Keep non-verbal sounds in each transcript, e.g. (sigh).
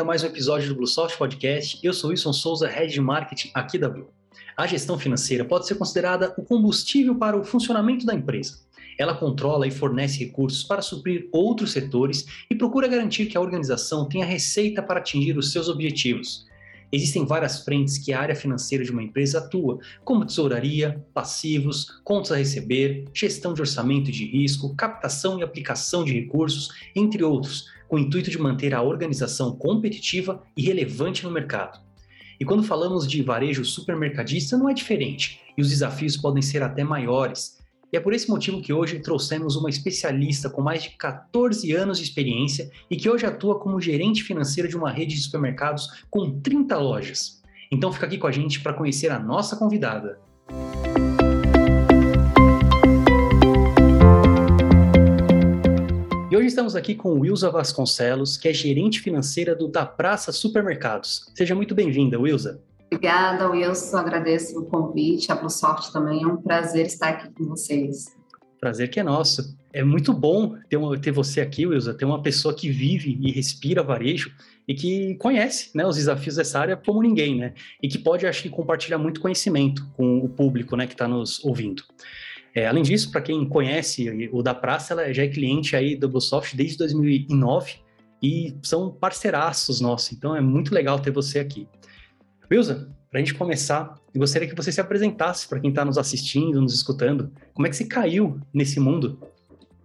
bem-vindo a mais um episódio do Bluesoft Podcast. Eu sou Wilson Souza, Head de Marketing aqui da Blue. A gestão financeira pode ser considerada o combustível para o funcionamento da empresa. Ela controla e fornece recursos para suprir outros setores e procura garantir que a organização tenha receita para atingir os seus objetivos. Existem várias frentes que a área financeira de uma empresa atua, como tesouraria, passivos, contas a receber, gestão de orçamento de risco, captação e aplicação de recursos, entre outros, com o intuito de manter a organização competitiva e relevante no mercado. E quando falamos de varejo supermercadista, não é diferente, e os desafios podem ser até maiores. E é por esse motivo que hoje trouxemos uma especialista com mais de 14 anos de experiência e que hoje atua como gerente financeira de uma rede de supermercados com 30 lojas. Então fica aqui com a gente para conhecer a nossa convidada. E hoje estamos aqui com Wilza Vasconcelos, que é gerente financeira do Da Praça Supermercados. Seja muito bem-vinda, Wilza. Obrigada, Wilson. Agradeço o convite. A Blue Sorte também. É um prazer estar aqui com vocês. Prazer que é nosso. É muito bom ter, uma, ter você aqui, Wilson, ter uma pessoa que vive e respira varejo e que conhece né, os desafios dessa área como ninguém, né? E que pode, acho que, compartilhar muito conhecimento com o público né, que está nos ouvindo. É, além disso, para quem conhece o da Praça, ela já é cliente aí do Bluesoft desde 2009 e são parceiraços nossos, então é muito legal ter você aqui. Wilson, para a gente começar, eu gostaria que você se apresentasse para quem está nos assistindo, nos escutando. Como é que você caiu nesse mundo?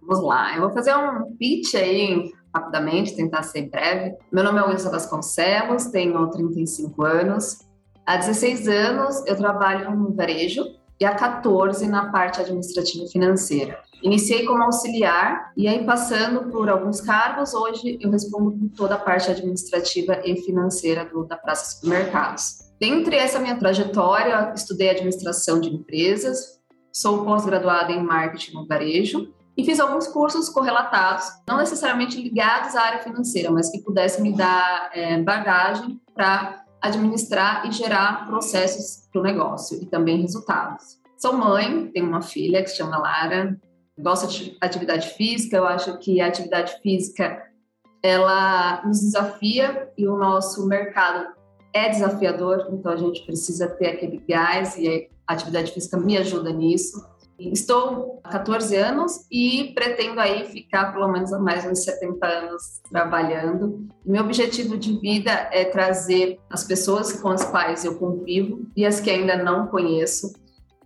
Vamos lá, eu vou fazer um pitch aí rapidamente, tentar ser breve. Meu nome é Wilson Vasconcelos, tenho 35 anos. Há 16 anos eu trabalho no varejo e há 14 na parte administrativa financeira. Iniciei como auxiliar e aí passando por alguns cargos, hoje eu respondo por toda a parte administrativa e financeira do, da Praça Supermercados. Dentre essa minha trajetória, estudei administração de empresas, sou pós-graduada em marketing no varejo e fiz alguns cursos correlatados, não necessariamente ligados à área financeira, mas que pudessem me dar é, bagagem para administrar e gerar processos para o negócio e também resultados. Sou mãe, tenho uma filha que se chama Lara, gosto de atividade física, eu acho que a atividade física ela nos desafia e o nosso mercado é desafiador, então a gente precisa ter aquele gás e a atividade física me ajuda nisso. Estou há 14 anos e pretendo aí ficar pelo menos mais uns 70 anos trabalhando. Meu objetivo de vida é trazer as pessoas com as quais eu convivo e as que ainda não conheço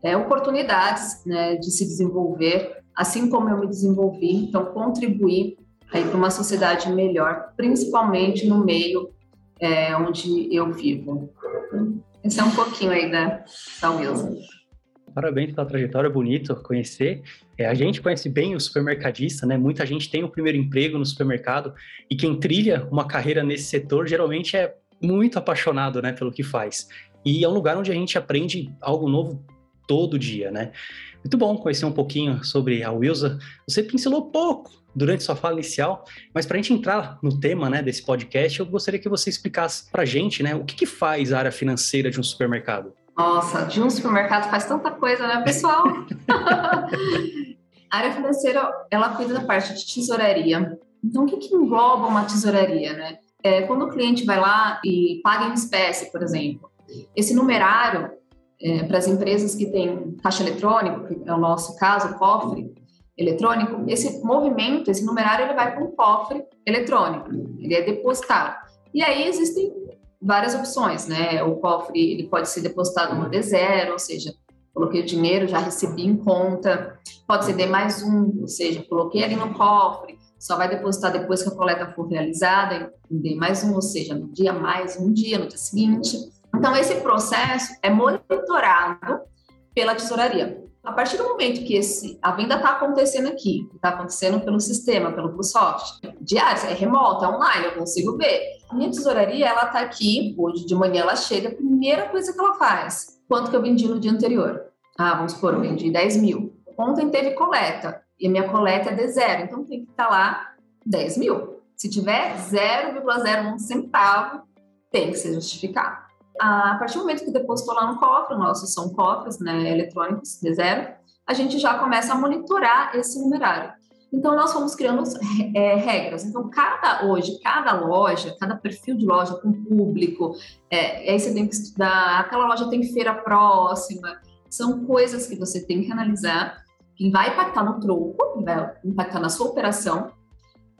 é, oportunidades né, de se desenvolver, assim como eu me desenvolvi. Então, contribuir aí para uma sociedade melhor, principalmente no meio é, onde eu vivo. Esse é um pouquinho aí da, Wilson. Parabéns pela trajetória, bonito conhecer. É, a gente conhece bem o supermercadista, né? Muita gente tem o primeiro emprego no supermercado e quem trilha uma carreira nesse setor geralmente é muito apaixonado, né, pelo que faz. E é um lugar onde a gente aprende algo novo todo dia, né? Muito bom conhecer um pouquinho sobre a Wilsa. Você pincelou pouco durante sua fala inicial, mas para a gente entrar no tema né, desse podcast, eu gostaria que você explicasse para a gente né, o que, que faz a área financeira de um supermercado. Nossa, de um supermercado faz tanta coisa, né, pessoal? (laughs) a área financeira, ela cuida da parte de tesouraria. Então, o que, que engloba uma tesouraria, né? É, quando o cliente vai lá e paga em espécie, por exemplo, esse numerário é, para as empresas que têm caixa eletrônico, que é o nosso caso, cofre eletrônico, esse movimento, esse numerário, ele vai para um cofre eletrônico, ele é depositado. E aí existem várias opções, né? O cofre ele pode ser depositado no D0, ou seja, coloquei o dinheiro, já recebi em conta. Pode ser D mais um, ou seja, coloquei ali no cofre, só vai depositar depois que a coleta for realizada, em D mais um, ou seja, no dia mais um dia, no dia seguinte. Então, esse processo é monitorado pela tesouraria. A partir do momento que esse, a venda está acontecendo aqui, está acontecendo pelo sistema, pelo Plusoft, diário, é remoto, é online, eu consigo ver. Minha tesouraria, ela está aqui, hoje de manhã ela chega, a primeira coisa que ela faz, quanto que eu vendi no dia anterior? Ah, vamos supor, eu vendi 10 mil. Ontem teve coleta, e a minha coleta é de zero, então tem que estar tá lá 10 mil. Se tiver 0,01 centavo, tem que ser justificado a partir do momento que depositou lá no cofre, nossos são cofres né, eletrônicos de zero, a gente já começa a monitorar esse numerário. Então, nós fomos criando é, regras. Então, cada hoje, cada loja, cada perfil de loja com público, é, aí você tem que estudar, aquela loja tem feira próxima, são coisas que você tem que analisar, que vai impactar no troco, vai impactar na sua operação,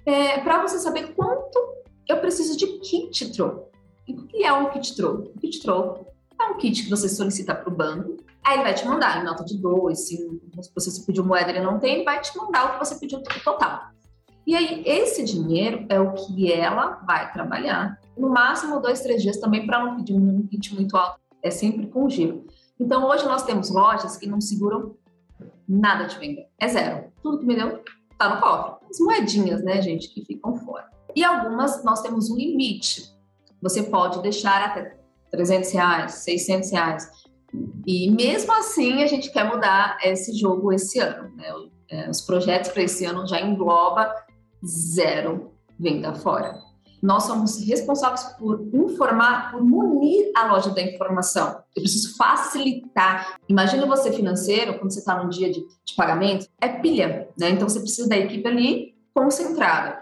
é, para você saber quanto eu preciso de kit troco. E o que é um kit troco? O kit troco é um kit que você solicita para o banco, aí ele vai te mandar em nota de 2, se você pediu moeda ele não tem, ele vai te mandar o que você pediu total. E aí, esse dinheiro é o que ela vai trabalhar. No máximo, dois, três dias também, para não pedir um kit muito alto. É sempre com giro. Então, hoje nós temos lojas que não seguram nada de venda. É zero. Tudo que me deu tá no cofre. As moedinhas, né, gente, que ficam fora. E algumas nós temos um limite. Você pode deixar até 300 reais, 600 reais. E mesmo assim, a gente quer mudar esse jogo esse ano. Né? É, os projetos para esse ano já engloba zero venda fora. Nós somos responsáveis por informar, por munir a loja da informação. Eu preciso facilitar. Imagina você financeiro, quando você está num dia de, de, pagamento, é pilha, né? Então você precisa da equipe ali concentrada.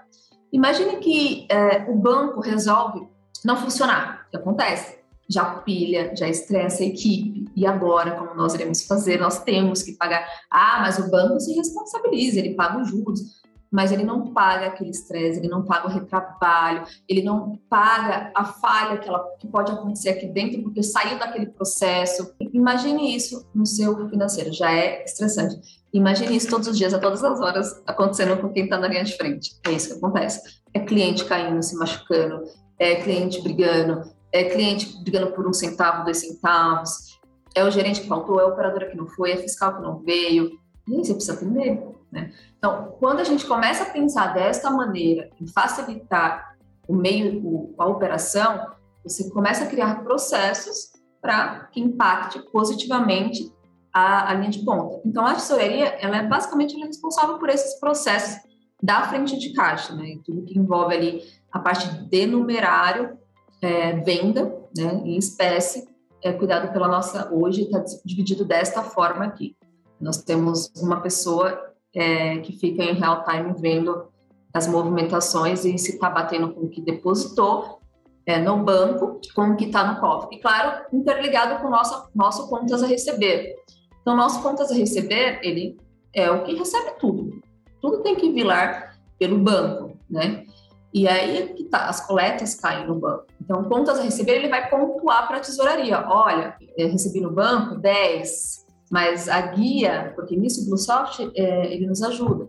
Imagine que é, o banco resolve não funcionar. O que acontece? Já pilha, já estressa a equipe. E agora, como nós iremos fazer? Nós temos que pagar. Ah, mas o banco se responsabiliza, ele paga os juros mas ele não paga aquele estresse, ele não paga o retrabalho, ele não paga a falha que, ela, que pode acontecer aqui dentro porque saiu daquele processo. Imagine isso no seu financeiro, já é estressante. Imagine isso todos os dias, a todas as horas, acontecendo com quem está na linha de frente. É isso que acontece. É cliente caindo, se machucando, é cliente brigando, é cliente brigando por um centavo, dois centavos, é o gerente que faltou, é a operadora que não foi, é fiscal que não veio. E aí você precisa atender. Né? Então, quando a gente começa a pensar desta maneira, em facilitar o meio, o, a operação, você começa a criar processos para que impacte positivamente a, a, linha de ponta. Então, a tesouraria, ela é basicamente ela é responsável por esses processos da frente de caixa, né? Tudo que envolve ali a parte de numerário, é, venda, né, em espécie, é cuidado pela nossa, hoje está dividido desta forma aqui. Nós temos uma pessoa é, que fica em real time vendo as movimentações e se está batendo com o que depositou é, no banco, com o que está no cofre. E, claro, interligado com nossa, nosso contas a receber. Então, nosso contas a receber, ele é o que recebe tudo. Tudo tem que vir lá pelo banco, né? E aí que tá, as coletas caem no banco. Então, contas a receber, ele vai pontuar para a tesouraria. Olha, recebi no banco 10, mas a guia, porque nisso o BlueSoft, é, ele nos ajuda.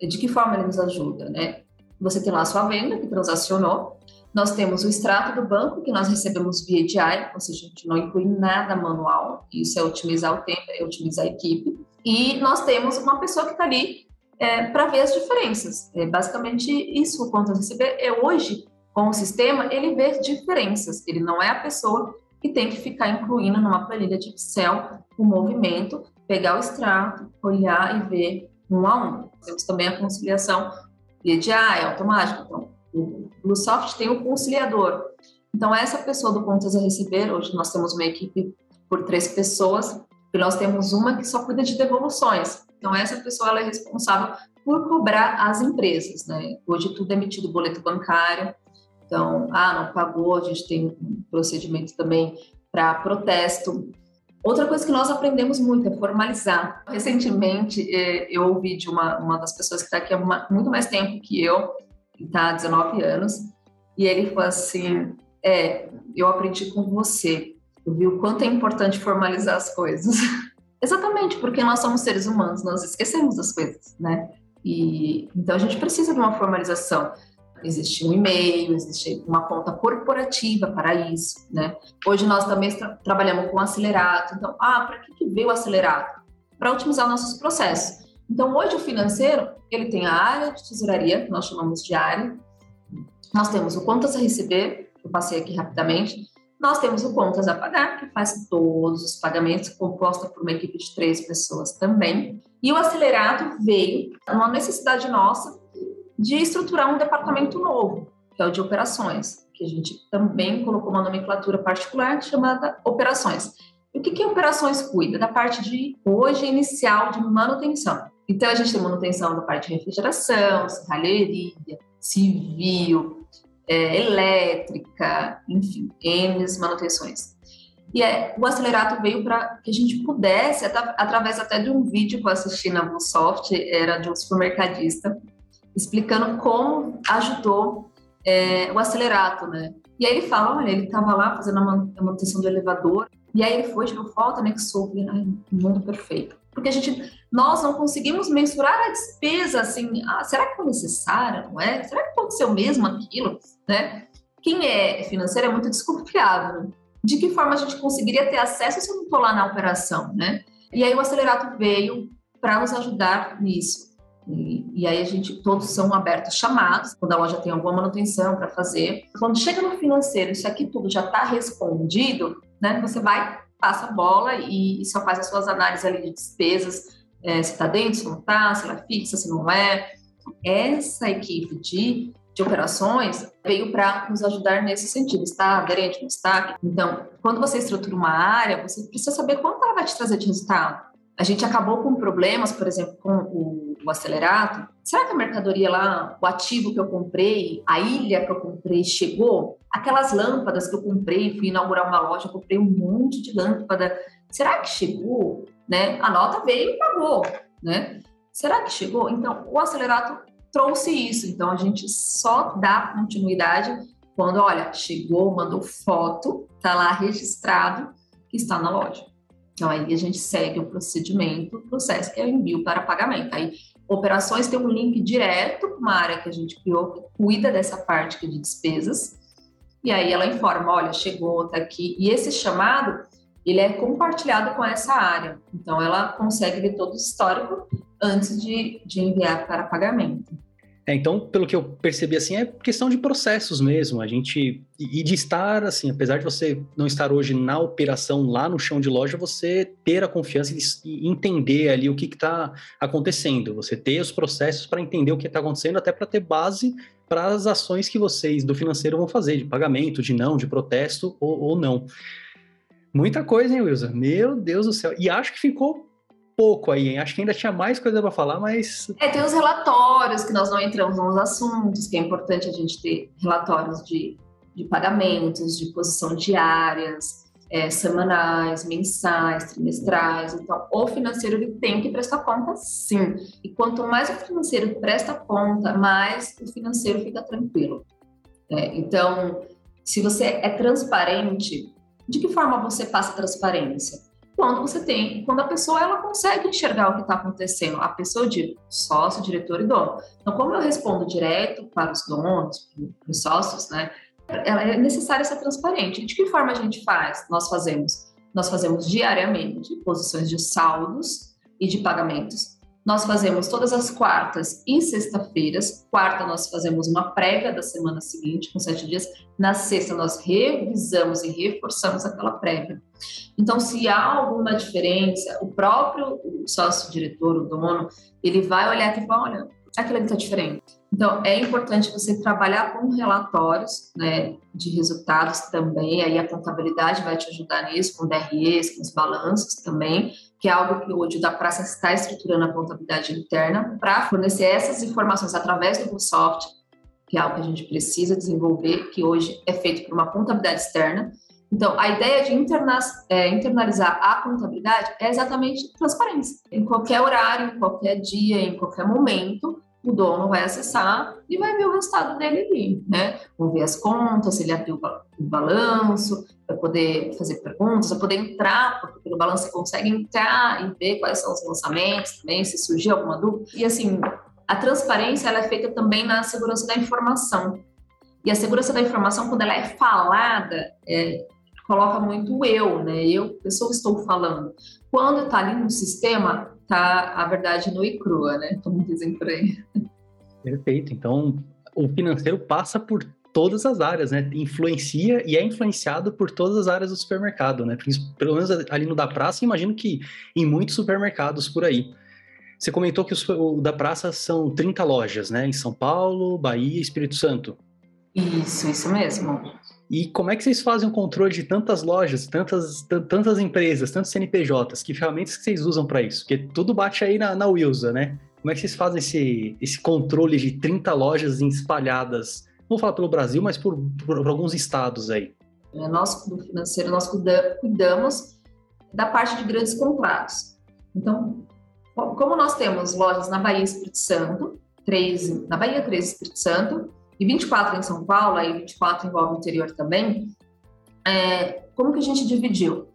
De que forma ele nos ajuda, né? Você tem lá a sua venda, que transacionou. Nós temos o extrato do banco, que nós recebemos via diário, ou seja, a gente não inclui nada manual. Isso é otimizar o tempo, é otimizar a equipe. E nós temos uma pessoa que está ali é, para ver as diferenças. É basicamente isso o contas receber. É hoje, com o sistema, ele vê diferenças. Ele não é a pessoa que tem que ficar incluindo numa planilha de Excel o movimento, pegar o extrato, olhar e ver um a um. Temos também a conciliação EDA, é automático. Então, o BlueSoft tem o conciliador. Então, essa pessoa do contas a receber, hoje nós temos uma equipe por três pessoas, e nós temos uma que só cuida de devoluções. Então, essa pessoa ela é responsável por cobrar as empresas. Né? Hoje, tudo é emitido boleto bancário, então, ah, não pagou, a gente tem um procedimento também para protesto. Outra coisa que nós aprendemos muito é formalizar. Recentemente, é, eu ouvi de uma, uma das pessoas que está aqui há muito mais tempo que eu, que está há 19 anos, e ele falou assim: É, eu aprendi com você. Eu vi o quanto é importante formalizar as coisas. (laughs) Exatamente, porque nós somos seres humanos, nós esquecemos das coisas, né? E então a gente precisa de uma formalização. Existe um e-mail, existe uma conta corporativa para isso, né? Hoje nós também tra trabalhamos com acelerato. Então, ah, para que, que veio o acelerato? Para otimizar nossos processos. Então, hoje o financeiro, ele tem a área de tesouraria, que nós chamamos de área. Nós temos o contas a receber, eu passei aqui rapidamente. Nós temos o contas a pagar, que faz todos os pagamentos, composta por uma equipe de três pessoas também. E o acelerato veio uma necessidade nossa de estruturar um departamento novo, que é o de operações, que a gente também colocou uma nomenclatura particular chamada operações. E o que, que operações cuida? Da parte de hoje inicial de manutenção. Então, a gente tem manutenção da parte de refrigeração, serralheria, civil, é, elétrica, enfim, N manutenções. E é, o acelerato veio para que a gente pudesse, através até de um vídeo que eu assisti na Busoft, era de um supermercadista, explicando como ajudou é, o acelerato, né? E aí ele fala, olha, ele estava lá fazendo a manutenção do elevador, e aí ele foi, tirou foto, soube, né, mundo perfeito. Porque a gente, nós não conseguimos mensurar a despesa, assim, ah, será que foi necessária, não é? Será que aconteceu mesmo aquilo, né? Quem é financeiro é muito desconfiado, né? De que forma a gente conseguiria ter acesso se eu não estou lá na operação, né? E aí o acelerato veio para nos ajudar nisso. E, e, aí a gente, todos são abertos chamados, quando a loja tem alguma manutenção para fazer. Quando chega no financeiro, isso aqui tudo já está respondido, né? Você vai, passa a bola e, e só faz as suas análises ali de despesas, é, se está dentro, se não está, se ela é fixa, se não é. Essa equipe de, de operações veio para nos ajudar nesse sentido. Está aderente, no está? Então, quando você estrutura uma área, você precisa saber quanto ela vai te trazer de resultado. A gente acabou com problemas, por exemplo, com o, o, acelerato. Será que a mercadoria lá, o ativo que eu comprei, a ilha que eu comprei, chegou? Aquelas lâmpadas que eu comprei, fui inaugurar uma loja, comprei um monte de lâmpada. Será que chegou? Né? A nota veio e pagou, né? Será que chegou? Então, o acelerato trouxe isso. Então, a gente só dá continuidade quando, olha, chegou, mandou foto, tá lá registrado que está na loja. Então, aí a gente segue o procedimento, o processo que é o envio para pagamento. Aí, operações tem um link direto com uma área que a gente criou que cuida dessa parte de despesas. E aí ela informa, olha, chegou, está aqui. E esse chamado, ele é compartilhado com essa área. Então, ela consegue ver todo o histórico antes de, de enviar para pagamento. É, então, pelo que eu percebi, assim, é questão de processos mesmo. A gente. E de estar, assim, apesar de você não estar hoje na operação lá no chão de loja, você ter a confiança e entender ali o que está acontecendo. Você ter os processos para entender o que está acontecendo, até para ter base para as ações que vocês do financeiro vão fazer, de pagamento, de não, de protesto ou, ou não. Muita coisa, hein, Wilson? Meu Deus do céu. E acho que ficou pouco aí, hein? Acho que ainda tinha mais coisa para falar, mas. É, tem os relatórios que nós não entramos nos assuntos, que é importante a gente ter relatórios de, de pagamentos, de posição diárias, é, semanais, mensais, trimestrais. Então, o financeiro ele tem que prestar conta, sim. E quanto mais o financeiro presta conta, mais o financeiro fica tranquilo. É, então, se você é transparente, de que forma você passa transparência? Quando você tem, quando a pessoa ela consegue enxergar o que está acontecendo, a pessoa de sócio, diretor e dono. Então, como eu respondo direto para os donos, para os sócios, né? Ela é necessário ser transparente. De que forma a gente faz? Nós fazemos, nós fazemos diariamente posições de saldos e de pagamentos nós fazemos todas as quartas e sexta-feiras. Quarta, nós fazemos uma prévia da semana seguinte, com sete dias. Na sexta, nós revisamos e reforçamos aquela prévia. Então, se há alguma diferença, o próprio sócio-diretor, o dono, ele vai olhar e falar: olha, aquilo ali está diferente. Então, é importante você trabalhar com relatórios né, de resultados também, aí a contabilidade vai te ajudar nisso, com DREs, com os balanços também, que é algo que hoje da praça está estruturando a contabilidade interna para fornecer essas informações através do Microsoft, que é algo que a gente precisa desenvolver, que hoje é feito por uma contabilidade externa. Então, a ideia de interna é, internalizar a contabilidade é exatamente transparência. Em qualquer horário, em qualquer dia, em qualquer momento, o dono vai acessar e vai ver o resultado dele ali, né? Vão ver as contas, se ele abriu balanço, vai poder fazer perguntas, vai poder entrar, porque pelo balanço você consegue entrar e ver quais são os lançamentos também, se surgir alguma dúvida. E assim, a transparência ela é feita também na segurança da informação. E a segurança da informação, quando ela é falada, é, coloca muito eu, né? Eu, pessoa, estou falando. Quando está ali no sistema, tá a verdade nua e crua, né? Como dizem por aí. Perfeito. Então, o financeiro passa por todas as áreas, né? Influencia e é influenciado por todas as áreas do supermercado, né? Pelo menos ali no da praça, imagino que em muitos supermercados por aí. Você comentou que o da praça são 30 lojas, né? Em São Paulo, Bahia e Espírito Santo. Isso, isso mesmo. E como é que vocês fazem o controle de tantas lojas, tantas, tantas empresas, tantos CNPJs? Que ferramentas que vocês usam para isso? Porque tudo bate aí na, na Wilsa, né? Como é que vocês fazem esse, esse controle de 30 lojas espalhadas, vou falar pelo Brasil, mas por, por, por alguns estados aí? É, nós, do financeiro, nós cuidamos da parte de grandes contratos. Então, como nós temos lojas na Bahia e Espírito Santo, três na Bahia, três Espírito Santo, e 24 em São Paulo, aí 24 envolve o interior também, é, como que a gente dividiu?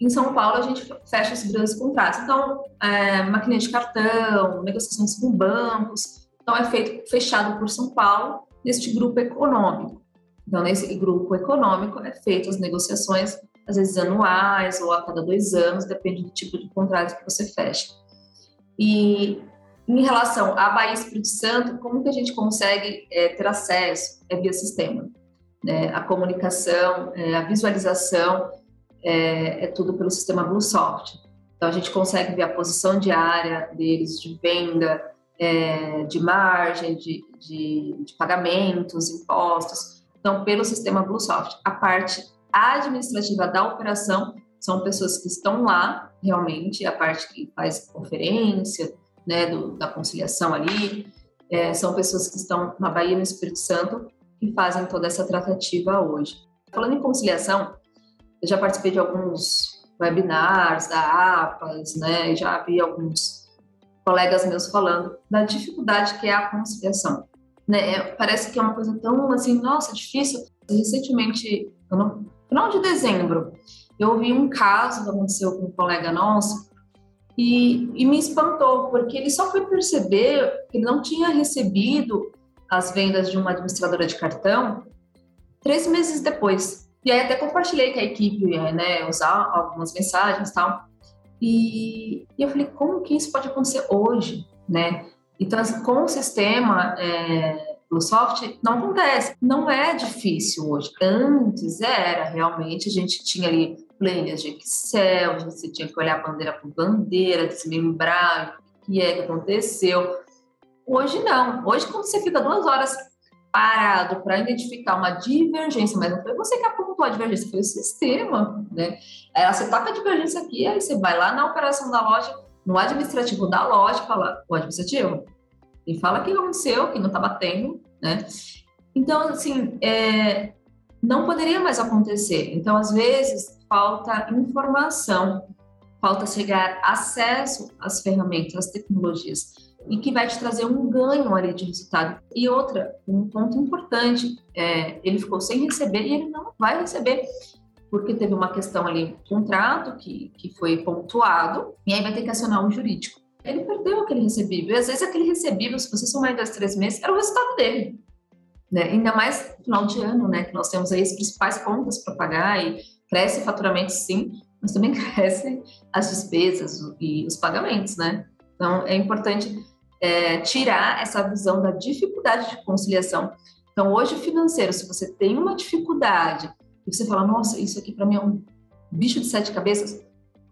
Em São Paulo, a gente fecha os grandes contratos. Então, é, maquininha de cartão, negociações com bancos. Então, é feito fechado por São Paulo, neste grupo econômico. Então, nesse grupo econômico, é feito as negociações, às vezes anuais ou a cada dois anos, depende do tipo de contrato que você fecha. E em relação à Bahia Espírito Santo, como que a gente consegue é, ter acesso? É via sistema. Né? A comunicação, é, a visualização, é, é, tudo pelo sistema BlueSoft. Então, a gente consegue ver a posição diária deles de venda, é, de margem, de, de, de, pagamentos, impostos. Então, pelo sistema BlueSoft. A parte administrativa da operação são pessoas que estão lá, realmente, a parte que faz conferência, né, do, da conciliação ali, é, são pessoas que estão na Bahia, no Espírito Santo, que fazem toda essa tratativa hoje. Falando em conciliação, eu já participei de alguns webinars da APAS, né, já vi alguns colegas meus falando da dificuldade que é a conciliação. Né, é, parece que é uma coisa tão assim, nossa, difícil. Recentemente, no final de dezembro, eu ouvi um caso que aconteceu com um colega nosso e, e me espantou, porque ele só foi perceber que não tinha recebido as vendas de uma administradora de cartão três meses depois. E aí até compartilhei com a equipe, né, usar algumas mensagens e tal. E, e, eu falei, como que isso pode acontecer hoje, né? Então, assim, com o sistema é, do software, não acontece. Não é difícil hoje. Antes era, realmente, a gente tinha ali planilhas de Excel, você tinha que olhar bandeira por bandeira, desmembrar o que é que aconteceu. Hoje não. Hoje, quando você fica duas horas parado para identificar uma divergência, mas não foi você que apontou a divergência, foi o sistema, né? Aí você toca a divergência aqui, aí você vai lá na operação da loja, no administrativo da loja, fala, o administrativo, e fala que aconteceu, que não está batendo, né? Então, assim, é, não poderia mais acontecer. Então, às vezes, falta informação, falta chegar acesso às ferramentas, às tecnologias, e que vai te trazer um ganho ali de resultado. E outra, um ponto importante, é, ele ficou sem receber e ele não vai receber, porque teve uma questão ali, contrato que, que foi pontuado, e aí vai ter que acionar um jurídico. Ele perdeu aquele recebível, e às vezes aquele recebível, se você somar em dois, três meses, era o resultado dele. Né? Ainda mais no final de ano, né? Que nós temos aí as principais contas para pagar e cresce o faturamento sim, mas também (laughs) crescem as despesas e os pagamentos, né? Então é importante é, tirar essa visão da dificuldade de conciliação. Então hoje financeiro, se você tem uma dificuldade e você fala, nossa, isso aqui para mim é um bicho de sete cabeças,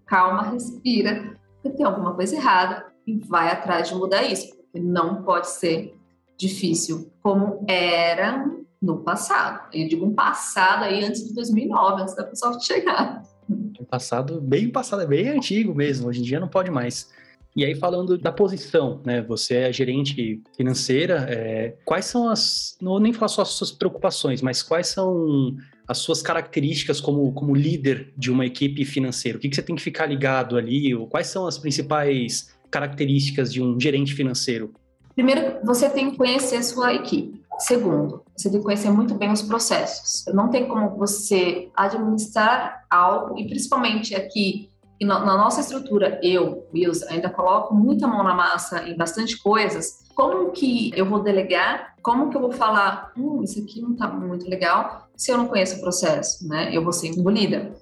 calma, respira, porque tem alguma coisa errada e vai atrás de mudar isso, porque não pode ser difícil como era no passado. Eu digo um passado aí antes de 2009, antes da Microsoft (laughs) chegar. Um passado bem passado, é bem antigo mesmo. Hoje em dia não pode mais. E aí, falando da posição, né? Você é gerente financeira, é, quais são as. Não nem falar só as suas preocupações, mas quais são as suas características como, como líder de uma equipe financeira? O que, que você tem que ficar ligado ali? Ou quais são as principais características de um gerente financeiro? Primeiro, você tem que conhecer a sua equipe. Segundo, você tem que conhecer muito bem os processos. Não tem como você administrar algo, e principalmente aqui na nossa estrutura, eu, Wilson, ainda coloco muita mão na massa em bastante coisas. Como que eu vou delegar? Como que eu vou falar, hum, isso aqui não está muito legal, se eu não conheço o processo, né? Eu vou ser engolida.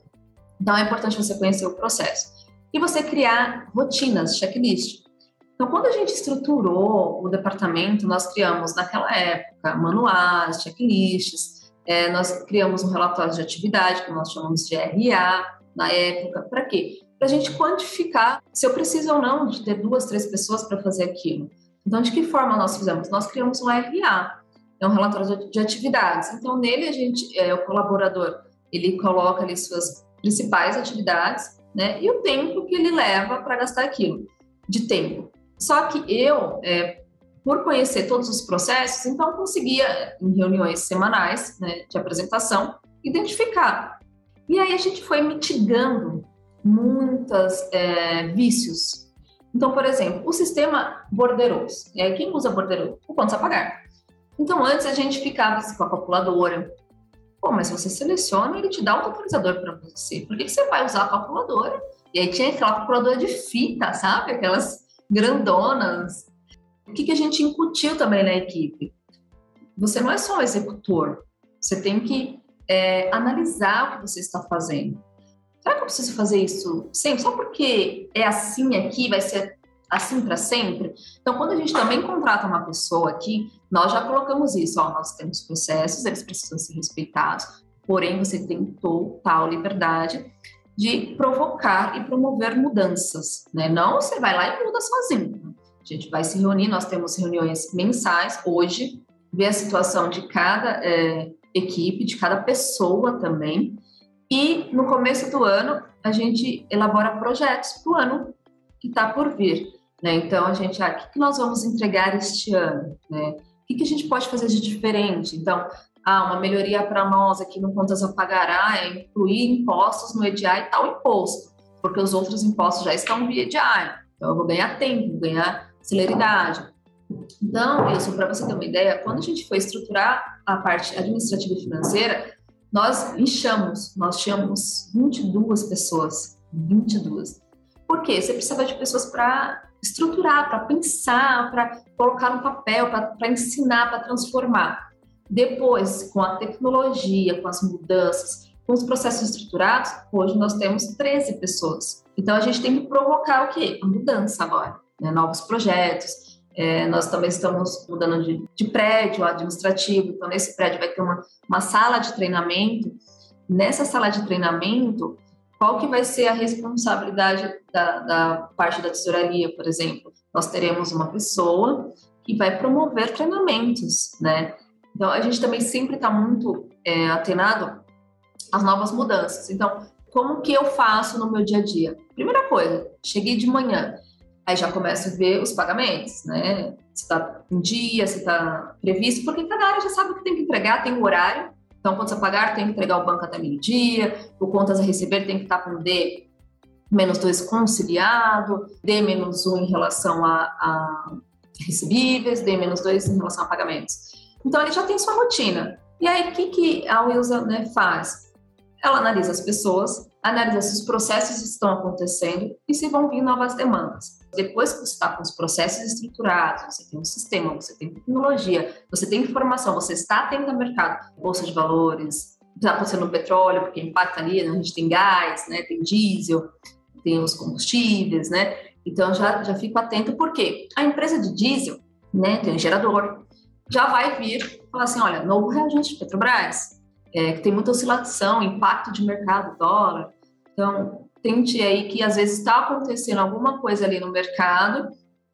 Então é importante você conhecer o processo. E você criar rotinas, checklist. Então, quando a gente estruturou o departamento, nós criamos naquela época manuais, checklists, é, nós criamos um relatório de atividade, que nós chamamos de RA na época. Para quê? Para a gente quantificar se eu preciso ou não de ter duas, três pessoas para fazer aquilo. Então, de que forma nós fizemos? Nós criamos um RA. é um relatório de atividades. Então, nele a gente, é, o colaborador, ele coloca ali suas principais atividades, né? E o tempo que ele leva para gastar aquilo de tempo. Só que eu, é, por conhecer todos os processos, então conseguia, em reuniões semanais né, de apresentação, identificar. E aí a gente foi mitigando muitos é, vícios. Então, por exemplo, o sistema borderos. É, quem usa borderos? O contas a pagar. Então, antes a gente ficava assim, com a calculadora. Pô, mas você seleciona, ele te dá o autorizador para você. Por que, que você vai usar a calculadora? E aí tinha aquela calculadora de fita, sabe? Aquelas grandonas. O que, que a gente incutiu também na equipe? Você não é só um executor. Você tem que é, analisar o que você está fazendo. Será que eu preciso fazer isso sempre? Só porque é assim aqui, vai ser assim para sempre? Então, quando a gente também contrata uma pessoa aqui, nós já colocamos isso. Ó, nós temos processos, eles precisam ser respeitados, porém você tem total liberdade de provocar e promover mudanças, né? Não você vai lá e muda sozinho. A gente vai se reunir, nós temos reuniões mensais hoje, ver a situação de cada é, equipe, de cada pessoa também. E no começo do ano, a gente elabora projetos para o ano que está por vir. Né? Então, a gente, ah, o que, nós vamos entregar este ano? Né? O que, a gente pode fazer de diferente? Então, ah, uma melhoria para nós aqui no Contas a Pagar ah, é incluir impostos no EDI e tal imposto, porque os outros impostos já estão via EDI. Então, eu vou ganhar tempo, vou ganhar celeridade. Então, isso para você ter uma ideia, quando a gente foi estruturar a parte administrativa e financeira, nós inchamos, nós tínhamos 22 pessoas, 22. Por quê? Você precisava de pessoas para estruturar, para pensar, para colocar no papel, para ensinar, para transformar. Depois, com a tecnologia, com as mudanças, com os processos estruturados, hoje nós temos 13 pessoas. Então a gente tem que provocar o quê? A mudança agora, né? novos projetos. É, nós também estamos mudando de, de, prédio administrativo, então nesse prédio vai ter uma, uma sala de treinamento. Nessa sala de treinamento, qual que vai ser a responsabilidade da, da parte da tesouraria, por exemplo? Nós teremos uma pessoa que vai promover treinamentos, né? Então, a gente também sempre está muito é, atenado às novas mudanças. Então, como que eu faço no meu dia a dia? Primeira coisa, cheguei de manhã, aí já começo a ver os pagamentos, né? Se está em dia, se está previsto, porque cada área já sabe o que tem que entregar, tem o horário. Então, contas a pagar tem que entregar o banco até meio-dia, o contas a receber tem que estar tá com D menos 2 conciliado, D menos 1 em relação a, a recebíveis, D menos 2 em relação a pagamentos. Então, ele já tem sua rotina. E aí, o que, que a Wilsa né, faz? Ela analisa as pessoas, analisa se os processos estão acontecendo e se vão vir novas demandas. Depois que você está com os processos estruturados, você tem um sistema, você tem tecnologia, você tem informação, você está atento ao mercado, bolsa de valores, está acontecendo petróleo, porque impacta ali, né? a gente tem gás, né? tem diesel, tem os combustíveis, né? Então já, já fico atento, porque a empresa de diesel né, tem um gerador, já vai vir falar assim, olha, novo reajuste de Petrobras, é, que tem muita oscilação, impacto de mercado, dólar. Então, tente aí que às vezes está acontecendo alguma coisa ali no mercado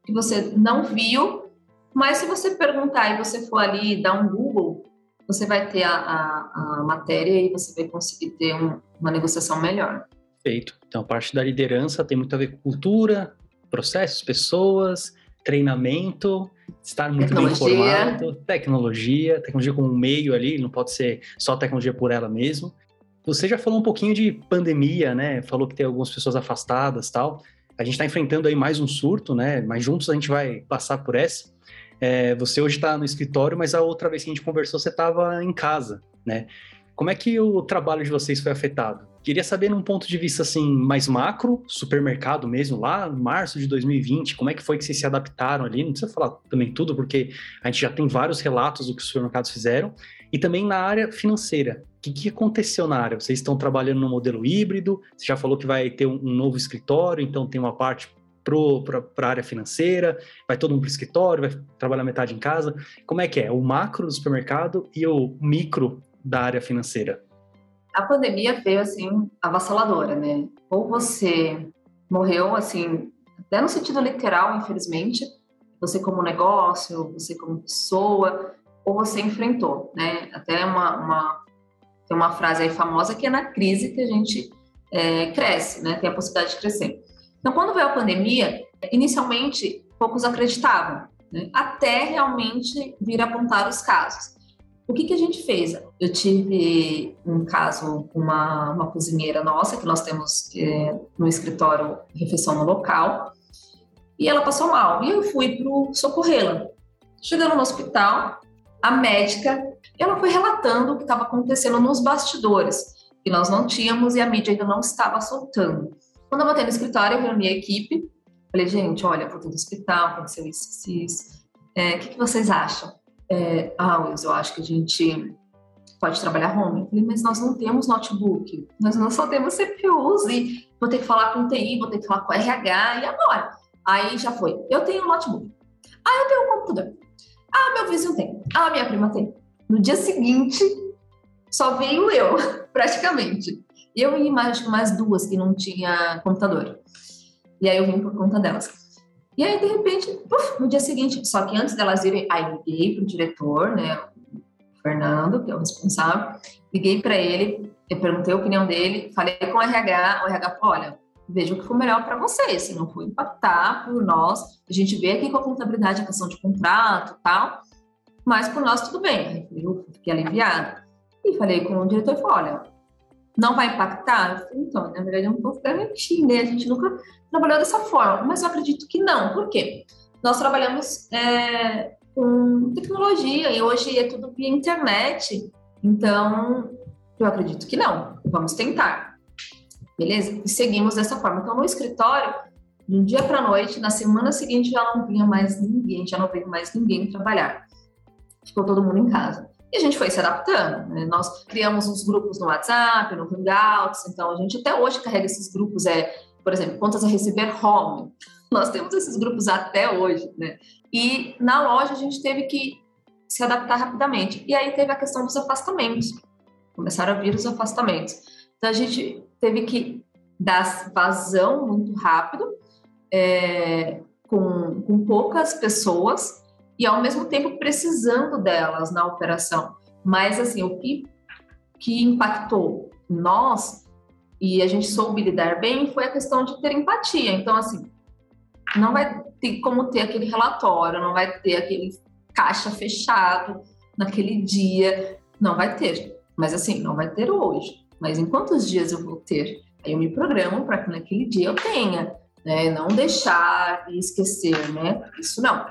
que você não viu, mas se você perguntar e você for ali dar um Google, você vai ter a, a, a matéria e você vai conseguir ter um, uma negociação melhor. Perfeito. Então, a parte da liderança tem muito a ver com cultura, processos, pessoas, treinamento, estar muito bem informado, tecnologia, tecnologia como um meio ali, não pode ser só tecnologia por ela mesmo. Você já falou um pouquinho de pandemia, né? Falou que tem algumas pessoas afastadas tal. A gente está enfrentando aí mais um surto, né? Mas juntos a gente vai passar por essa. É, você hoje está no escritório, mas a outra vez que a gente conversou, você estava em casa, né? Como é que o trabalho de vocês foi afetado? Queria saber num ponto de vista assim mais macro, supermercado mesmo, lá em março de 2020, como é que foi que vocês se adaptaram ali? Não precisa falar também tudo, porque a gente já tem vários relatos do que os supermercados fizeram. E também na área financeira. O que, que aconteceu na área? Vocês estão trabalhando no modelo híbrido, você já falou que vai ter um, um novo escritório, então tem uma parte para a área financeira, vai todo mundo para o escritório, vai trabalhar metade em casa. Como é que é? O macro do supermercado e o micro da área financeira? A pandemia veio assim avassaladora, né? Ou você morreu assim, até no sentido literal, infelizmente, você como negócio, você como pessoa, ou você enfrentou, né? Até uma, uma tem uma frase aí famosa que é na crise que a gente é, cresce, né? Tem a possibilidade de crescer. Então, quando veio a pandemia, inicialmente poucos acreditavam, né? até realmente vir apontar os casos. O que, que a gente fez? Eu tive um caso com uma, uma cozinheira nossa, que nós temos é, no escritório refeição no local, e ela passou mal. E eu fui para socorrê-la. Chegando no hospital, a médica, ela foi relatando o que estava acontecendo nos bastidores, que nós não tínhamos e a mídia ainda não estava soltando. Quando eu voltei no escritório, eu reuni a equipe, falei, gente, olha, vou do hospital, aconteceu isso, isso. É, o que, que vocês acham? É, ah, Wilson, eu acho que a gente pode trabalhar home. Eu falei, mas nós não temos notebook, nós não só temos CPUs e vou ter que falar com TI, vou ter que falar com RH, e agora? Aí já foi, eu tenho um notebook. Ah, eu tenho um computador. Ah, meu vizinho tem. Ah, minha prima tem. No dia seguinte, só veio eu, (laughs) praticamente. Eu e mais, mais duas que não tinha computador. E aí eu vim por conta delas. E aí, de repente, puf, no dia seguinte, só que antes delas irem, aí liguei pro diretor, né, o Fernando, que é o responsável, liguei para ele, eu perguntei a opinião dele, falei com o RH, o RH falou, olha, veja o que for melhor para vocês, se não for impactar por nós, a gente vê aqui com a contabilidade a questão de contrato tal, mas por nós tudo bem. Eu fiquei aliviada. E falei com o diretor, falei, olha, não vai impactar? Eu falei, então, na verdade, eu não posso garantir, né? A gente nunca trabalhou dessa forma, mas eu acredito que não. Por quê? Nós trabalhamos é, com tecnologia e hoje é tudo via internet, então eu acredito que não. Vamos tentar. Beleza? E seguimos dessa forma. Então, no escritório, de um dia para a noite, na semana seguinte já não vinha mais ninguém, já não veio mais ninguém trabalhar. Ficou todo mundo em casa. E a gente foi se adaptando. Né? Nós criamos uns grupos no WhatsApp, no Hangouts, então a gente até hoje carrega esses grupos, é, por exemplo, contas a receber home. Nós temos esses grupos até hoje, né? E na loja a gente teve que se adaptar rapidamente. E aí teve a questão dos afastamentos. Começaram a vir os afastamentos. Então a gente teve que dar vazão muito rápido, é, com, com poucas pessoas, e ao mesmo tempo precisando delas na operação. Mas assim, o que, que impactou nós e a gente soube lidar bem foi a questão de ter empatia. Então, assim, não vai ter como ter aquele relatório, não vai ter aquele caixa fechado naquele dia, não vai ter. Mas assim, não vai ter hoje. Mas em quantos dias eu vou ter? Aí eu me programo para que naquele dia eu tenha, né? Não deixar e esquecer, né? Isso não.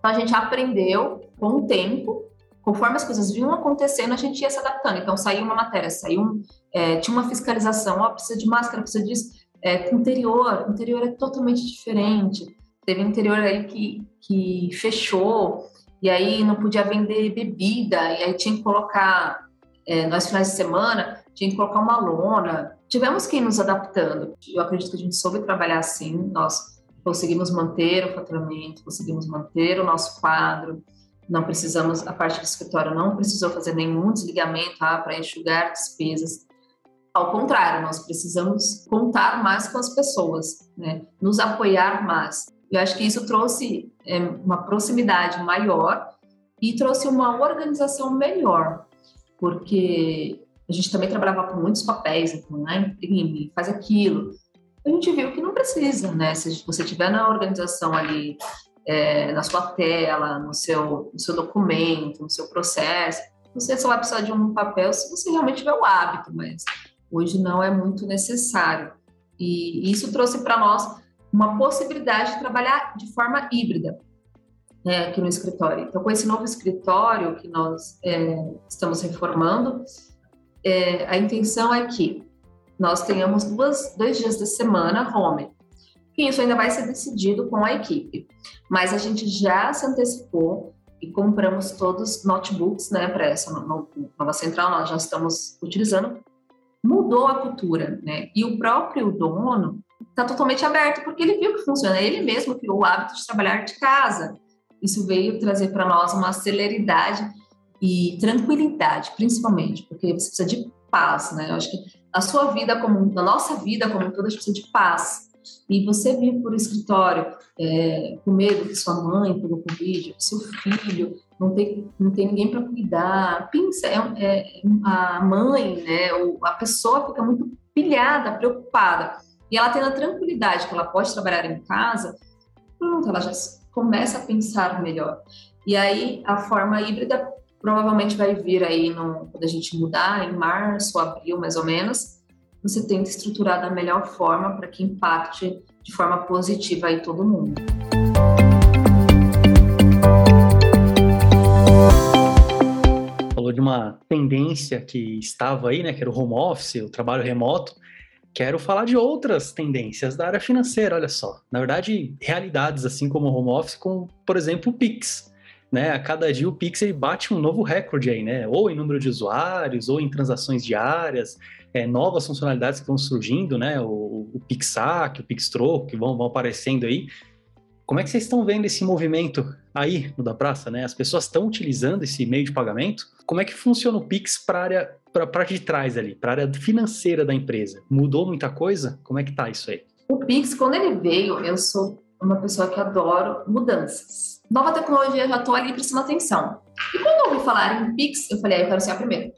Então a gente aprendeu com o tempo, conforme as coisas vinham acontecendo, a gente ia se adaptando. Então saiu uma matéria, saiu é, tinha uma fiscalização, ó, precisa de máscara, precisa disso. É, interior, interior é totalmente diferente. Teve interior aí que, que fechou, e aí não podia vender bebida, e aí tinha que colocar, é, nós finais de semana, tinha que colocar uma lona. Tivemos que ir nos adaptando. Eu acredito que a gente soube trabalhar assim, nós conseguimos manter o faturamento, conseguimos manter o nosso quadro, não precisamos, a parte do escritório não precisou fazer nenhum desligamento ah, para enxugar despesas. Ao contrário, nós precisamos contar mais com as pessoas, né? nos apoiar mais. Eu acho que isso trouxe é, uma proximidade maior e trouxe uma organização melhor, porque a gente também trabalhava com muitos papéis, então, né? imprime, faz aquilo, a gente viu que não precisa, né? Se você tiver na organização ali, é, na sua tela, no seu, no seu documento, no seu processo, você só vai precisar de um papel se você realmente tiver o hábito, mas hoje não é muito necessário. E isso trouxe para nós uma possibilidade de trabalhar de forma híbrida né, aqui no escritório. Então, com esse novo escritório que nós é, estamos reformando, é, a intenção é que nós tenhamos duas, dois dias da semana home. E isso ainda vai ser decidido com a equipe. Mas a gente já se antecipou e compramos todos notebooks né, para essa nova central, nós já estamos utilizando. Mudou a cultura, né? E o próprio dono está totalmente aberto, porque ele viu que funciona. Ele mesmo criou o hábito de trabalhar de casa. Isso veio trazer para nós uma celeridade e tranquilidade, principalmente, porque você precisa de paz, né? Eu acho que a sua vida como, na nossa vida como toda, a gente precisa de paz. e você vir o escritório é, com medo que sua mãe pegou Covid, seu filho não tem, não tem ninguém para cuidar, pensa, é, é, a mãe, né, ou a pessoa fica muito pilhada, preocupada, e ela tendo a tranquilidade que ela pode trabalhar em casa, pronto, ela já começa a pensar melhor. E aí a forma híbrida provavelmente vai vir aí no, quando a gente mudar, em março, abril mais ou menos, você tenta estruturar da melhor forma para que impacte de forma positiva aí todo mundo. Falou de uma tendência que estava aí, né, que era o home office, o trabalho remoto. Quero falar de outras tendências da área financeira, olha só. Na verdade, realidades assim como o home office, como, por exemplo, o Pix. Né, a cada dia o Pix ele bate um novo recorde aí, né? Ou em número de usuários, ou em transações diárias é, novas funcionalidades que vão surgindo, né? O, o o PixTroco, que vão, vão aparecendo aí. Como é que vocês estão vendo esse movimento aí no da praça, né? As pessoas estão utilizando esse meio de pagamento. Como é que funciona o Pix para área para a parte de trás ali, para a área financeira da empresa? Mudou muita coisa? Como é que tá isso aí? O Pix, quando ele veio, eu sou uma pessoa que adoro mudanças. Nova tecnologia, já estou ali prestando atenção. E quando eu ouvi falar em Pix, eu falei, ah, eu quero ser a primeira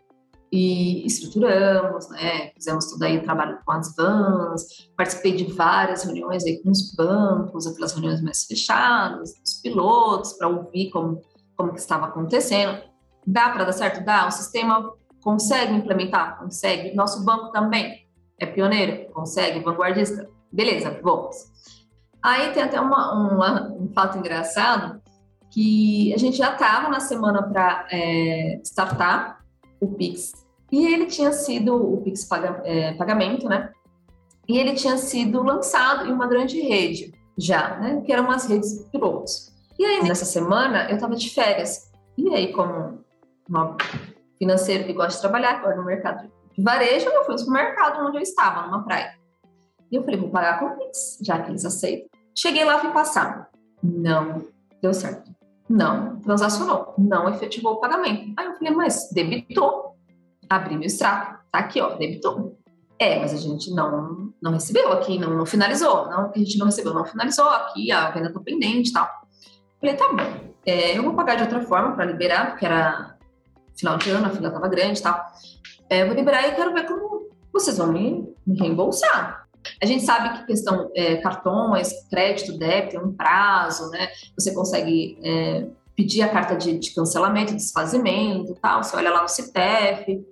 e estruturamos, né? Fizemos tudo aí trabalho com as vans, participei de várias reuniões aí com os bancos, aquelas reuniões mais fechadas, os pilotos para ouvir como como que estava acontecendo. Dá para dar certo? Dá. O sistema consegue implementar? Consegue. Nosso banco também é pioneiro? Consegue. Vanguardista? Beleza, vamos. Aí tem até uma, uma, um fato engraçado que a gente já estava na semana para é, startar o Pix e ele tinha sido, o Pix paga, é, pagamento, né? E ele tinha sido lançado em uma grande rede já, né? Que eram umas redes pilotos. E aí, nessa semana, eu estava de férias. E aí, como uma financeira que gosta de trabalhar agora no mercado de varejo, eu fui no mercado onde eu estava, numa praia. E eu falei, vou pagar com o Pix, já que eles aceitam. Cheguei lá, fui passar. Não deu certo. Não transacionou. Não efetivou o pagamento. Aí eu falei, mas debitou abri meu extrato, tá aqui, ó, debitou. É, mas a gente não, não recebeu aqui, não, não finalizou, não, que a gente não recebeu, não finalizou aqui, a venda tá pendente e tal. Falei, tá bom, é, eu vou pagar de outra forma para liberar, porque era final de ano, a fila tava grande e tal. É, eu vou liberar e quero ver como vocês vão me, me reembolsar. A gente sabe que questão é, cartões, crédito, débito, um prazo, né? Você consegue é, pedir a carta de, de cancelamento, desfazimento, tal. Você olha lá no CPF,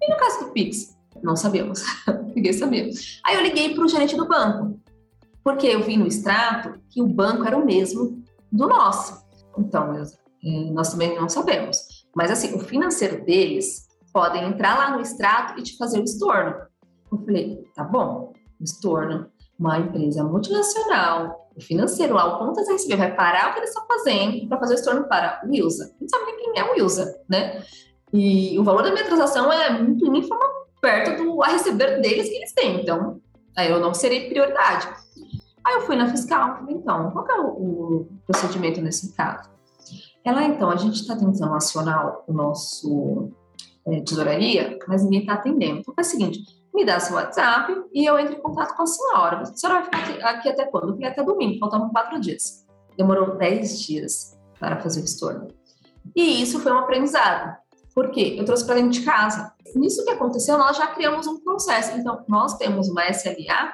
e no caso do Pix? Não sabemos. (laughs) Ninguém sabia. Aí eu liguei para o gerente do banco, porque eu vi no extrato que o banco era o mesmo do nosso. Então, é, nós também não sabemos. Mas assim, o financeiro deles podem entrar lá no extrato e te fazer o estorno. Eu falei, tá bom, estorno, uma empresa multinacional, o financeiro lá, o contas a receber, vai parar o que eles estão fazendo para fazer o estorno para o Wilsa. Não sabe nem quem é o Wilsa, né? E o valor da minha transação é muito ínfimo perto do a receber deles que eles têm. Então, aí eu não serei prioridade. Aí eu fui na fiscal, então, qual é o, o procedimento nesse caso? Ela, então, a gente está tentando acionar o nosso é, tesouraria, mas ninguém está atendendo. Então, faz o seguinte, me dá seu WhatsApp e eu entro em contato com a senhora. A senhora vai ficar aqui até quando? Eu até domingo, faltavam quatro dias. Demorou dez dias para fazer o estorno. E isso foi um aprendizado. Por quê? Eu trouxe para dentro de casa. Nisso que aconteceu, nós já criamos um processo. Então, nós temos uma SLA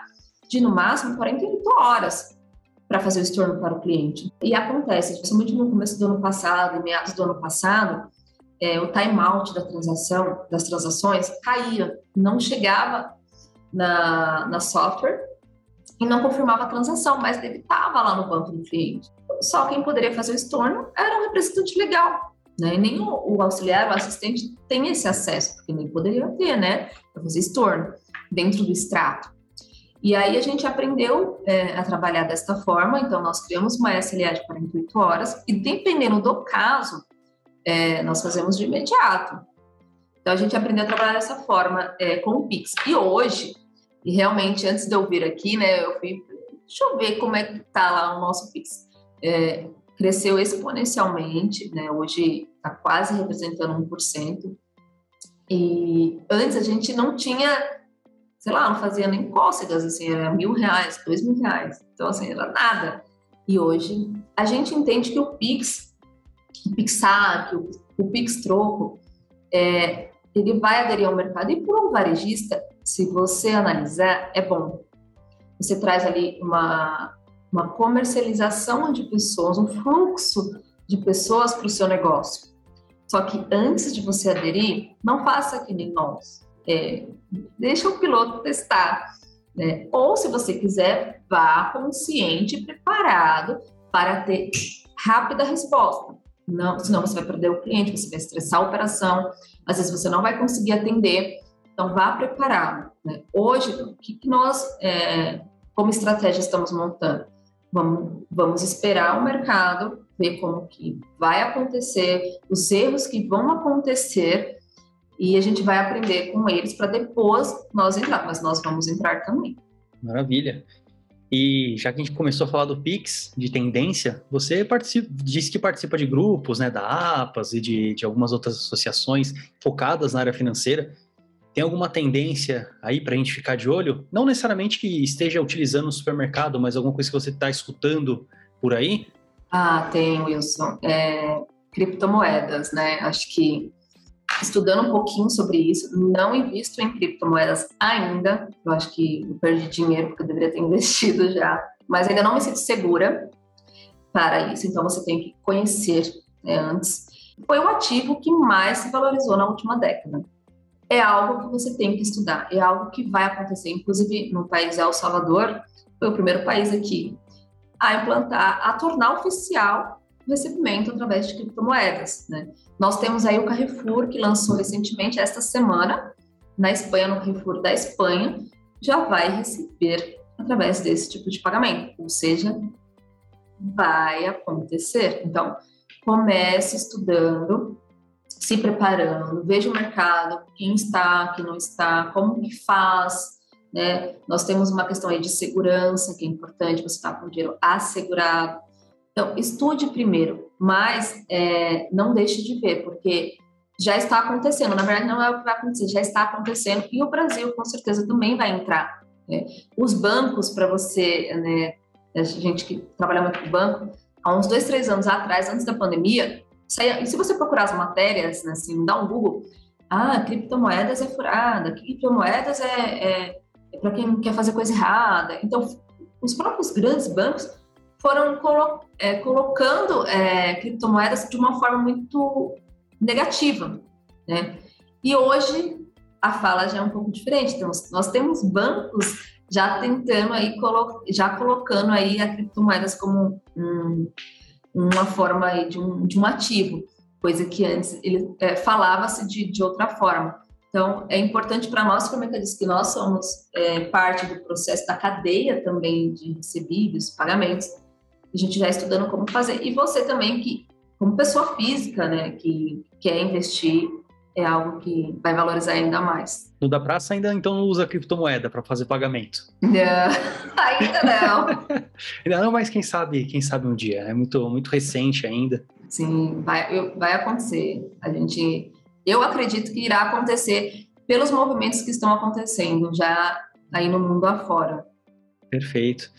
de, no máximo, 48 horas para fazer o estorno para o cliente. E acontece, principalmente no começo do ano passado, meados do ano passado, é, o timeout da transação, das transações caía, não chegava na, na software e não confirmava a transação, mas debitava lá no banco do cliente. Só quem poderia fazer o estorno era o representante legal, né? Nem o, o, auxiliar, o assistente tem esse acesso, porque nem poderia ter, né? Para fazer estorno dentro do extrato. E aí a gente aprendeu é, a trabalhar desta forma, então nós criamos uma SLA de 48 horas, e dependendo do caso, é, nós fazemos de imediato. Então a gente aprendeu a trabalhar dessa forma é, com o Pix. E hoje, e realmente antes de eu vir aqui, né, eu fui, deixa eu ver como é que tá lá o nosso Pix. É, cresceu exponencialmente, né? Hoje está quase representando 1%. E antes a gente não tinha sei lá, não fazia nem cócegas, assim, era mil reais, dois mil reais. Então, assim, era nada. E hoje, a gente entende que o Pix, o Pixar, o, o Pix Troco, é, ele vai aderir ao mercado. E para um varejista, se você analisar, é bom. Você traz ali uma, uma comercialização de pessoas, um fluxo de pessoas para o seu negócio. Só que antes de você aderir, não faça que nem nós. É, deixa o piloto testar. Né? Ou, se você quiser, vá consciente, preparado para ter rápida resposta. Não, senão você vai perder o cliente, você vai estressar a operação, às vezes você não vai conseguir atender. Então, vá preparado. Né? Hoje, o que, que nós, é, como estratégia, estamos montando? Vamos, vamos esperar o mercado, ver como que vai acontecer, os erros que vão acontecer, e a gente vai aprender com eles para depois nós entrar, mas nós vamos entrar também. Maravilha. E já que a gente começou a falar do Pix, de tendência, você participa, disse que participa de grupos, né, da APAS e de, de algumas outras associações focadas na área financeira. Tem alguma tendência aí para a gente ficar de olho? Não necessariamente que esteja utilizando no supermercado, mas alguma coisa que você está escutando por aí? Ah, tem, Wilson. É, criptomoedas, né? Acho que estudando um pouquinho sobre isso, não invisto em criptomoedas ainda. Eu acho que eu perdi dinheiro porque eu deveria ter (laughs) investido já, mas ainda não me sinto segura para isso. Então você tem que conhecer né, antes. Foi o ativo que mais se valorizou na última década. É algo que você tem que estudar, é algo que vai acontecer. Inclusive, no país El Salvador, foi o primeiro país aqui a implantar, a tornar oficial recebimento através de criptomoedas. Né? Nós temos aí o Carrefour, que lançou recentemente, esta semana, na Espanha, no Carrefour da Espanha, já vai receber através desse tipo de pagamento, ou seja, vai acontecer. Então, comece estudando, se preparando, veja o mercado, quem está, quem não está, como que faz, né? Nós temos uma questão aí de segurança, que é importante, você está com o dinheiro assegurado, então, estude primeiro, mas é, não deixe de ver, porque já está acontecendo. Na verdade, não é o que vai acontecer, já está acontecendo e o Brasil, com certeza, também vai entrar. Né? Os bancos, para você, né, a gente que trabalha muito com banco, há uns dois, três anos atrás, antes da pandemia, saia, e se você procurar as matérias, né, assim, dá um Google, ah, criptomoedas é furada, criptomoedas é, é, é para quem quer fazer coisa errada. Então, os próprios grandes bancos foram colo é, colocando é, criptomoedas de uma forma muito negativa, né? E hoje a fala já é um pouco diferente. Então, nós temos bancos já tentando aí, já colocando aí a criptomoedas como um, uma forma aí de um, de um ativo, coisa que antes ele é, falava-se de, de outra forma. Então, é importante para nós, como é eu disse, que nós somos é, parte do processo da cadeia também de recebíveis, pagamentos, a gente já estudando como fazer. E você também, que como pessoa física, né, que quer investir, é algo que vai valorizar ainda mais. No da praça ainda então usa criptomoeda para fazer pagamento? Não, (laughs) ainda não. (laughs) ainda não, mas quem sabe, quem sabe um dia. É muito, muito recente ainda. Sim, vai, vai acontecer. A gente, eu acredito que irá acontecer pelos movimentos que estão acontecendo já aí no mundo afora. Perfeito.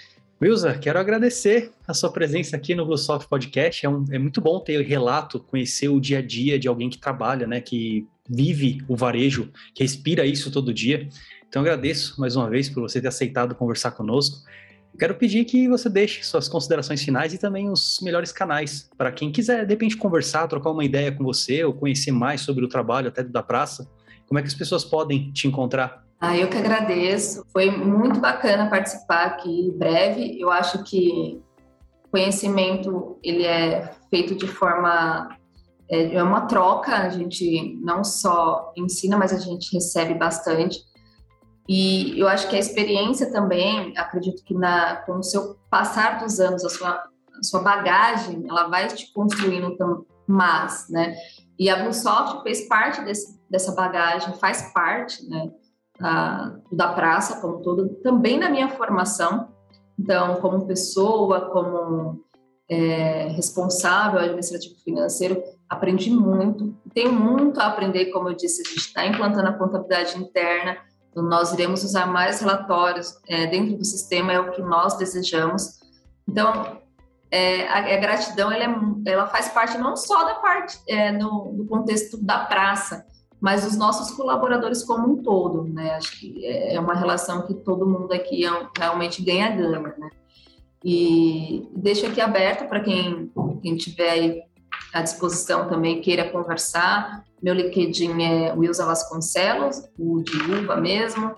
Wilza, quero agradecer a sua presença aqui no Bluesoft Podcast. É, um, é, muito bom ter relato, conhecer o dia a dia de alguém que trabalha, né, que vive o varejo, que respira isso todo dia. Então agradeço mais uma vez por você ter aceitado conversar conosco. Quero pedir que você deixe suas considerações finais e também os melhores canais para quem quiser, de repente, conversar, trocar uma ideia com você ou conhecer mais sobre o trabalho até da praça. Como é que as pessoas podem te encontrar? Ah, eu que agradeço. Foi muito bacana participar aqui breve. Eu acho que conhecimento ele é feito de forma é, é uma troca. A gente não só ensina, mas a gente recebe bastante. E eu acho que a experiência também, acredito que na, com o seu passar dos anos, a sua, a sua bagagem, ela vai te construindo mais, né? E a Bluesoft fez parte desse, dessa bagagem, faz parte, né? Da, da praça como todo, também na minha formação. Então, como pessoa, como é, responsável administrativo financeiro, aprendi muito. Tenho muito a aprender, como eu disse, a gente está implantando a contabilidade interna. Então, nós iremos usar mais relatórios é, dentro do sistema, é o que nós desejamos. Então, é, a, a, gratidão ela, é, ela, faz parte não só da parte é, no, do contexto da praça, mas dos nossos colaboradores como um todo, né? Acho que é, é uma relação que todo mundo aqui é realmente ganha-ganha, né? E deixo aqui aberto para quem, quem tiver à disposição também queira conversar. Meu LinkedIn é Wilza Vasconcelos, o de Uva mesmo.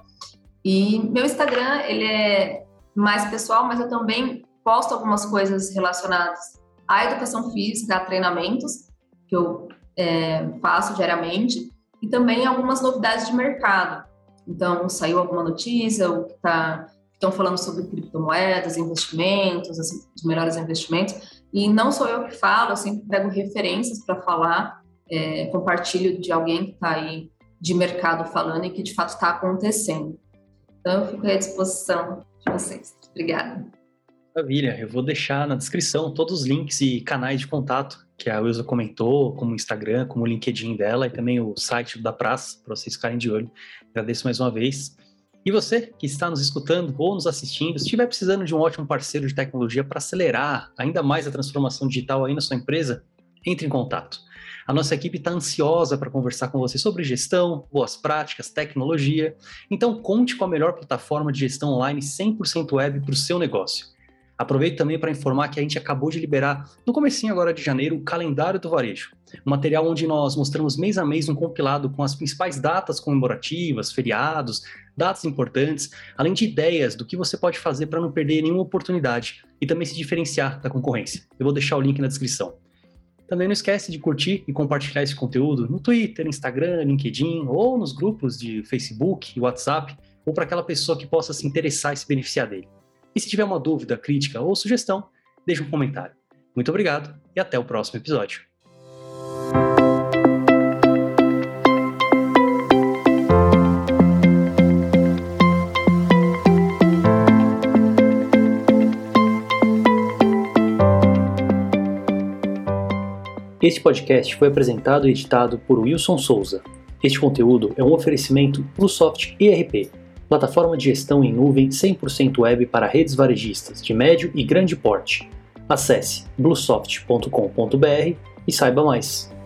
E meu Instagram, ele é mais pessoal, mas eu também posto algumas coisas relacionadas à educação física, a treinamentos, que eu é, faço diariamente, e também algumas novidades de mercado. Então, saiu alguma notícia, o que está estão falando sobre criptomoedas, investimentos, os melhores investimentos. E não sou eu que falo, eu sempre pego referências para falar, é, compartilho de alguém que está aí de mercado falando e que de fato está acontecendo. Então, eu fico à disposição de vocês. Obrigada. Maravilha, eu vou deixar na descrição todos os links e canais de contato que a Wilson comentou, como o Instagram, como o LinkedIn dela e também o site da Praça, para vocês ficarem de olho. Agradeço mais uma vez. E você que está nos escutando ou nos assistindo, se estiver precisando de um ótimo parceiro de tecnologia para acelerar ainda mais a transformação digital aí na sua empresa, entre em contato. A nossa equipe está ansiosa para conversar com você sobre gestão, boas práticas, tecnologia. Então, conte com a melhor plataforma de gestão online 100% web para o seu negócio. Aproveito também para informar que a gente acabou de liberar, no comecinho agora de janeiro, o calendário do varejo. Um material onde nós mostramos mês a mês um compilado com as principais datas comemorativas, feriados, datas importantes, além de ideias do que você pode fazer para não perder nenhuma oportunidade e também se diferenciar da concorrência. Eu vou deixar o link na descrição. Também não esquece de curtir e compartilhar esse conteúdo no Twitter, Instagram, LinkedIn ou nos grupos de Facebook e WhatsApp ou para aquela pessoa que possa se interessar e se beneficiar dele. E se tiver uma dúvida, crítica ou sugestão, deixe um comentário. Muito obrigado e até o próximo episódio. Este podcast foi apresentado e editado por Wilson Souza. Este conteúdo é um oferecimento Bluesoft ERP, plataforma de gestão em nuvem 100% web para redes varejistas de médio e grande porte. Acesse bluesoft.com.br e saiba mais.